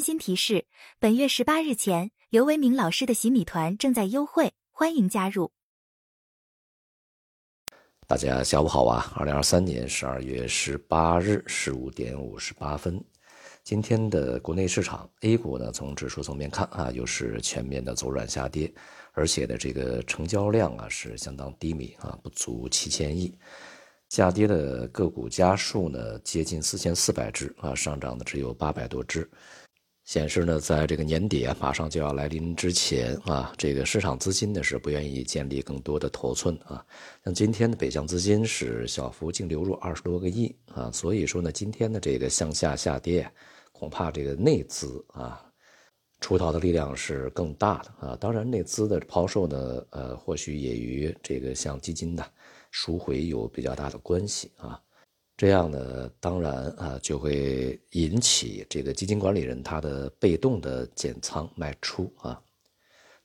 温馨提示：本月十八日前，刘维明老师的洗米团正在优惠，欢迎加入。大家下午好啊！二零二三年十二月十八日十五点五十八分，今天的国内市场 A 股呢，从指数层面看啊，又是全面的走软下跌，而且呢，这个成交量啊是相当低迷啊，不足七千亿。下跌的个股家数呢，接近四千四百只啊，上涨的只有八百多只，显示呢，在这个年底啊，马上就要来临之前啊，这个市场资金呢是不愿意建立更多的头寸啊。像今天的北向资金是小幅净流入二十多个亿啊，所以说呢，今天的这个向下下跌，恐怕这个内资啊出逃的力量是更大的啊。当然，内资的抛售呢，呃，或许也与这个像基金的。赎回有比较大的关系啊，这样呢，当然啊，就会引起这个基金管理人他的被动的减仓卖出啊。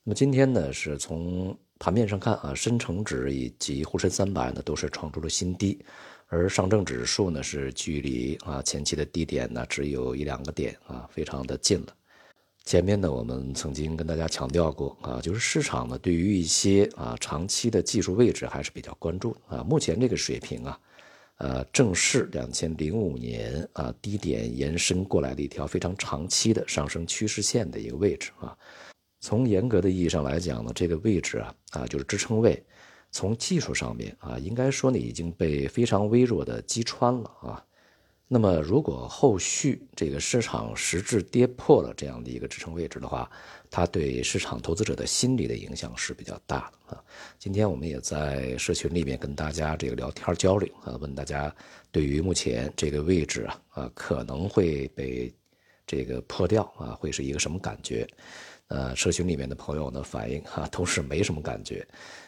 那么今天呢，是从盘面上看啊，深成指以及沪深三百呢都是创出了新低，而上证指数呢是距离啊前期的低点呢只有一两个点啊，非常的近了。前面呢，我们曾经跟大家强调过啊，就是市场呢对于一些啊长期的技术位置还是比较关注啊。目前这个水平啊，呃，正是两千零五年啊低点延伸过来的一条非常长期的上升趋势线的一个位置啊。从严格的意义上来讲呢，这个位置啊啊就是支撑位，从技术上面啊，应该说呢已经被非常微弱的击穿了啊。那么，如果后续这个市场实质跌破了这样的一个支撑位置的话，它对市场投资者的心理的影响是比较大的啊。今天我们也在社群里面跟大家这个聊天交流啊，问大家对于目前这个位置啊啊可能会被这个破掉啊，会是一个什么感觉？呃，社群里面的朋友呢反映哈都是没什么感觉。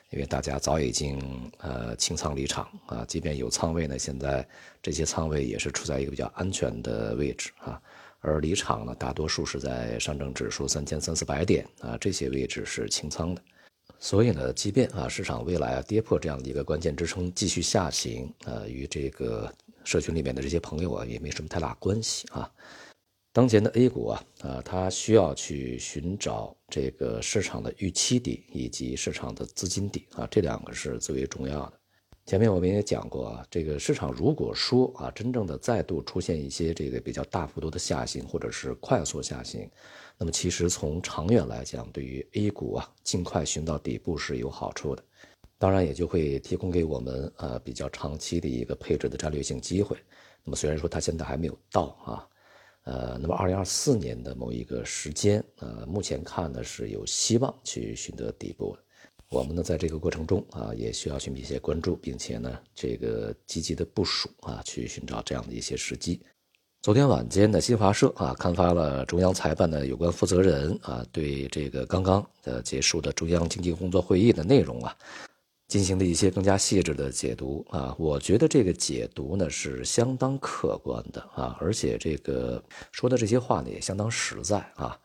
因为大家早已经呃清仓离场啊，即便有仓位呢，现在这些仓位也是处在一个比较安全的位置啊。而离场呢，大多数是在上证指数三千三四百点啊这些位置是清仓的。所以呢，即便啊市场未来啊跌破这样的一个关键支撑继续下行啊，与这个社群里面的这些朋友啊也没什么太大关系啊。当前的 A 股啊，啊，它需要去寻找这个市场的预期底以及市场的资金底啊，这两个是最为重要的。前面我们也讲过啊，这个市场如果说啊，真正的再度出现一些这个比较大幅度的下行或者是快速下行，那么其实从长远来讲，对于 A 股啊，尽快寻到底部是有好处的。当然也就会提供给我们呃比较长期的一个配置的战略性机会。那么虽然说它现在还没有到啊。呃，那么二零二四年的某一个时间，呃，目前看呢是有希望去寻得底部。我们呢在这个过程中啊，也需要去密切关注，并且呢这个积极的部署啊，去寻找这样的一些时机。昨天晚间的新华社啊刊发了中央财办的有关负责人啊对这个刚刚呃结束的中央经济工作会议的内容啊。进行的一些更加细致的解读啊，我觉得这个解读呢是相当客观的啊，而且这个说的这些话呢也相当实在啊。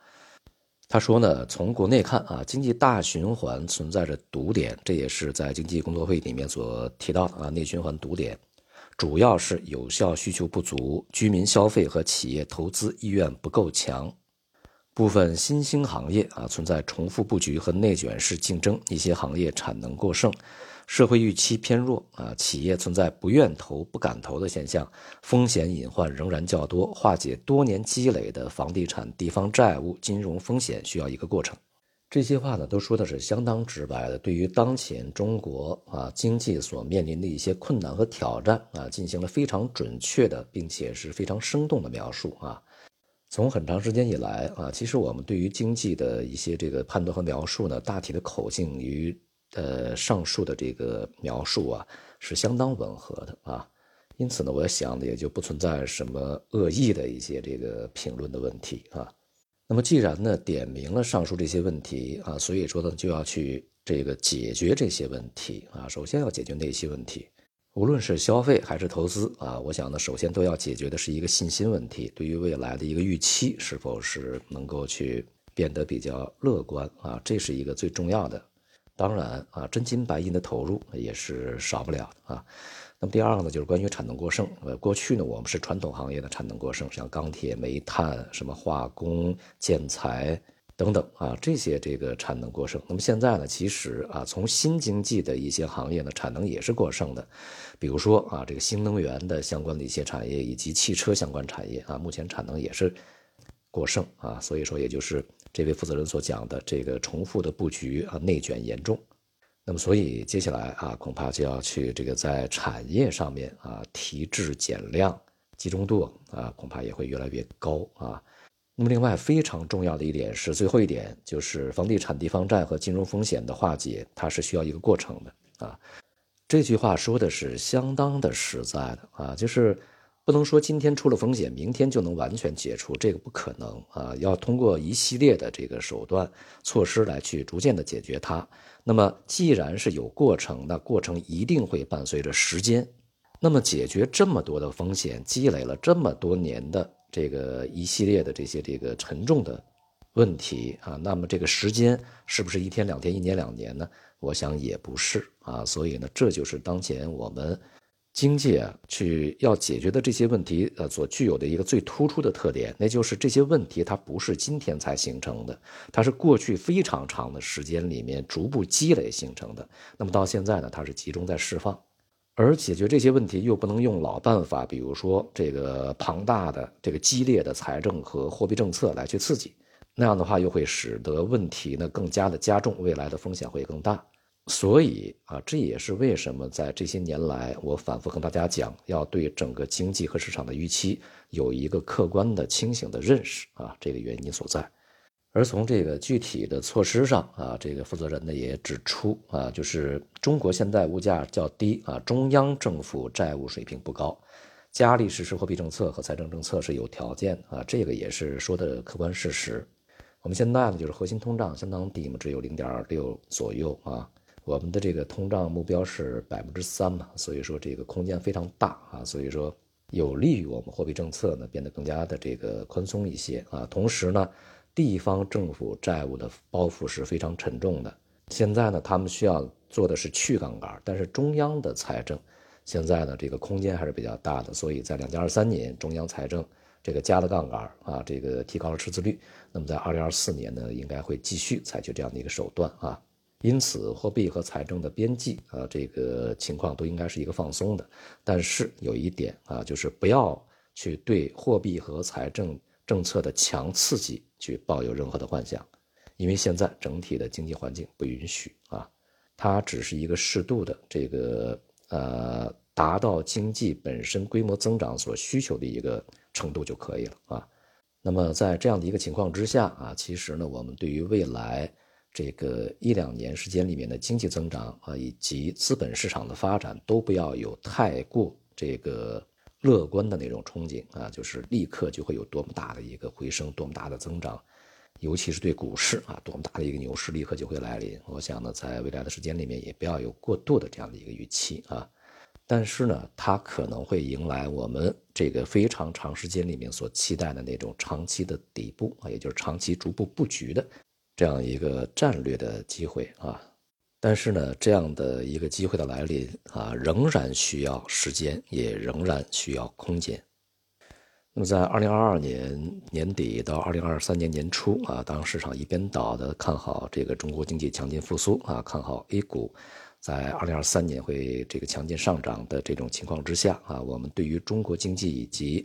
他说呢，从国内看啊，经济大循环存在着堵点，这也是在经济工作会里面所提到的啊，内循环堵点主要是有效需求不足，居民消费和企业投资意愿不够强。部分新兴行业啊存在重复布局和内卷式竞争，一些行业产能过剩，社会预期偏弱啊，企业存在不愿投、不敢投的现象，风险隐患仍然较多，化解多年积累的房地产、地方债务、金融风险需要一个过程。这些话呢都说的是相当直白的，对于当前中国啊经济所面临的一些困难和挑战啊进行了非常准确的，并且是非常生动的描述啊。从很长时间以来啊，其实我们对于经济的一些这个判断和描述呢，大体的口径与呃上述的这个描述啊是相当吻合的啊，因此呢，我想呢也就不存在什么恶意的一些这个评论的问题啊。那么既然呢点明了上述这些问题啊，所以说呢就要去这个解决这些问题啊，首先要解决哪些问题？无论是消费还是投资啊，我想呢，首先都要解决的是一个信心问题，对于未来的一个预期是否是能够去变得比较乐观啊，这是一个最重要的。当然啊，真金白银的投入也是少不了的啊。那么第二个呢，就是关于产能过剩。呃，过去呢，我们是传统行业的产能过剩，像钢铁、煤炭、什么化工、建材等等啊，这些这个产能过剩。那么现在呢，其实啊，从新经济的一些行业呢，产能也是过剩的，比如说啊，这个新能源的相关的一些产业以及汽车相关产业啊，目前产能也是过剩啊。所以说，也就是这位负责人所讲的这个重复的布局啊，内卷严重。那么，所以接下来啊，恐怕就要去这个在产业上面啊提质减量，集中度啊恐怕也会越来越高啊。那么，另外非常重要的一点是最后一点，就是房地产地方债和金融风险的化解，它是需要一个过程的啊。这句话说的是相当的实在的啊，就是。不能说今天出了风险，明天就能完全解除，这个不可能啊！要通过一系列的这个手段措施来去逐渐的解决它。那么既然是有过程，那过程一定会伴随着时间。那么解决这么多的风险，积累了这么多年的这个一系列的这些这个沉重的问题啊，那么这个时间是不是一天两天、一年两年呢？我想也不是啊。所以呢，这就是当前我们。经济啊，去要解决的这些问题，呃，所具有的一个最突出的特点，那就是这些问题它不是今天才形成的，它是过去非常长的时间里面逐步积累形成的。那么到现在呢，它是集中在释放，而解决这些问题又不能用老办法，比如说这个庞大的、这个激烈的财政和货币政策来去刺激，那样的话又会使得问题呢更加的加重，未来的风险会更大。所以啊，这也是为什么在这些年来，我反复跟大家讲，要对整个经济和市场的预期有一个客观的、清醒的认识啊，这个原因所在。而从这个具体的措施上啊，这个负责人呢也指出啊，就是中国现在物价较低啊，中央政府债务水平不高，加力实施货币政策和财政政策是有条件啊，这个也是说的客观事实。我们现在呢，就是核心通胀相当低嘛，只有零点六左右啊。我们的这个通胀目标是百分之三嘛，所以说这个空间非常大啊，所以说有利于我们货币政策呢变得更加的这个宽松一些啊。同时呢，地方政府债务的包袱是非常沉重的。现在呢，他们需要做的是去杠杆，但是中央的财政现在呢这个空间还是比较大的，所以在两千二三年中央财政这个加了杠杆啊，这个提高了赤字率。那么在二零二四年呢，应该会继续采取这样的一个手段啊。因此，货币和财政的边际啊，这个情况都应该是一个放松的。但是有一点啊，就是不要去对货币和财政政策的强刺激去抱有任何的幻想，因为现在整体的经济环境不允许啊。它只是一个适度的这个呃，达到经济本身规模增长所需求的一个程度就可以了啊。那么在这样的一个情况之下啊，其实呢，我们对于未来。这个一两年时间里面的经济增长啊，以及资本市场的发展，都不要有太过这个乐观的那种憧憬啊，就是立刻就会有多么大的一个回升，多么大的增长，尤其是对股市啊，多么大的一个牛市立刻就会来临。我想呢，在未来的时间里面，也不要有过度的这样的一个预期啊。但是呢，它可能会迎来我们这个非常长时间里面所期待的那种长期的底部啊，也就是长期逐步布局的。这样一个战略的机会啊，但是呢，这样的一个机会的来临啊，仍然需要时间，也仍然需要空间。那么，在二零二二年年底到二零二三年年初啊，当市场一边倒的看好这个中国经济强劲复苏啊，看好 A 股在二零二三年会这个强劲上涨的这种情况之下啊，我们对于中国经济以及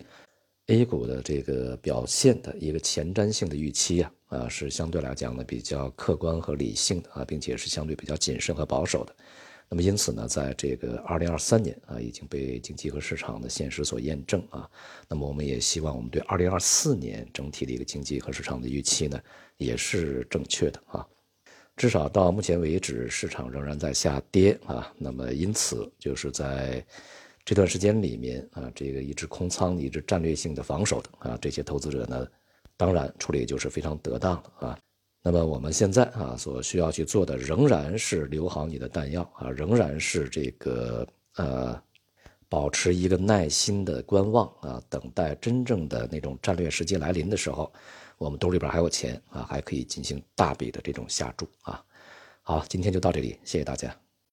A 股的这个表现的一个前瞻性的预期啊，啊是相对来讲呢比较客观和理性的啊，并且是相对比较谨慎和保守的。那么因此呢，在这个二零二三年啊，已经被经济和市场的现实所验证啊。那么我们也希望我们对二零二四年整体的一个经济和市场的预期呢，也是正确的啊。至少到目前为止，市场仍然在下跌啊。那么因此就是在。这段时间里面啊，这个一直空仓、一直战略性的防守的啊，这些投资者呢，当然处理就是非常得当啊。那么我们现在啊，所需要去做的仍然是留好你的弹药啊，仍然是这个呃，保持一个耐心的观望啊，等待真正的那种战略时机来临的时候，我们兜里边还有钱啊，还可以进行大笔的这种下注啊。好，今天就到这里，谢谢大家。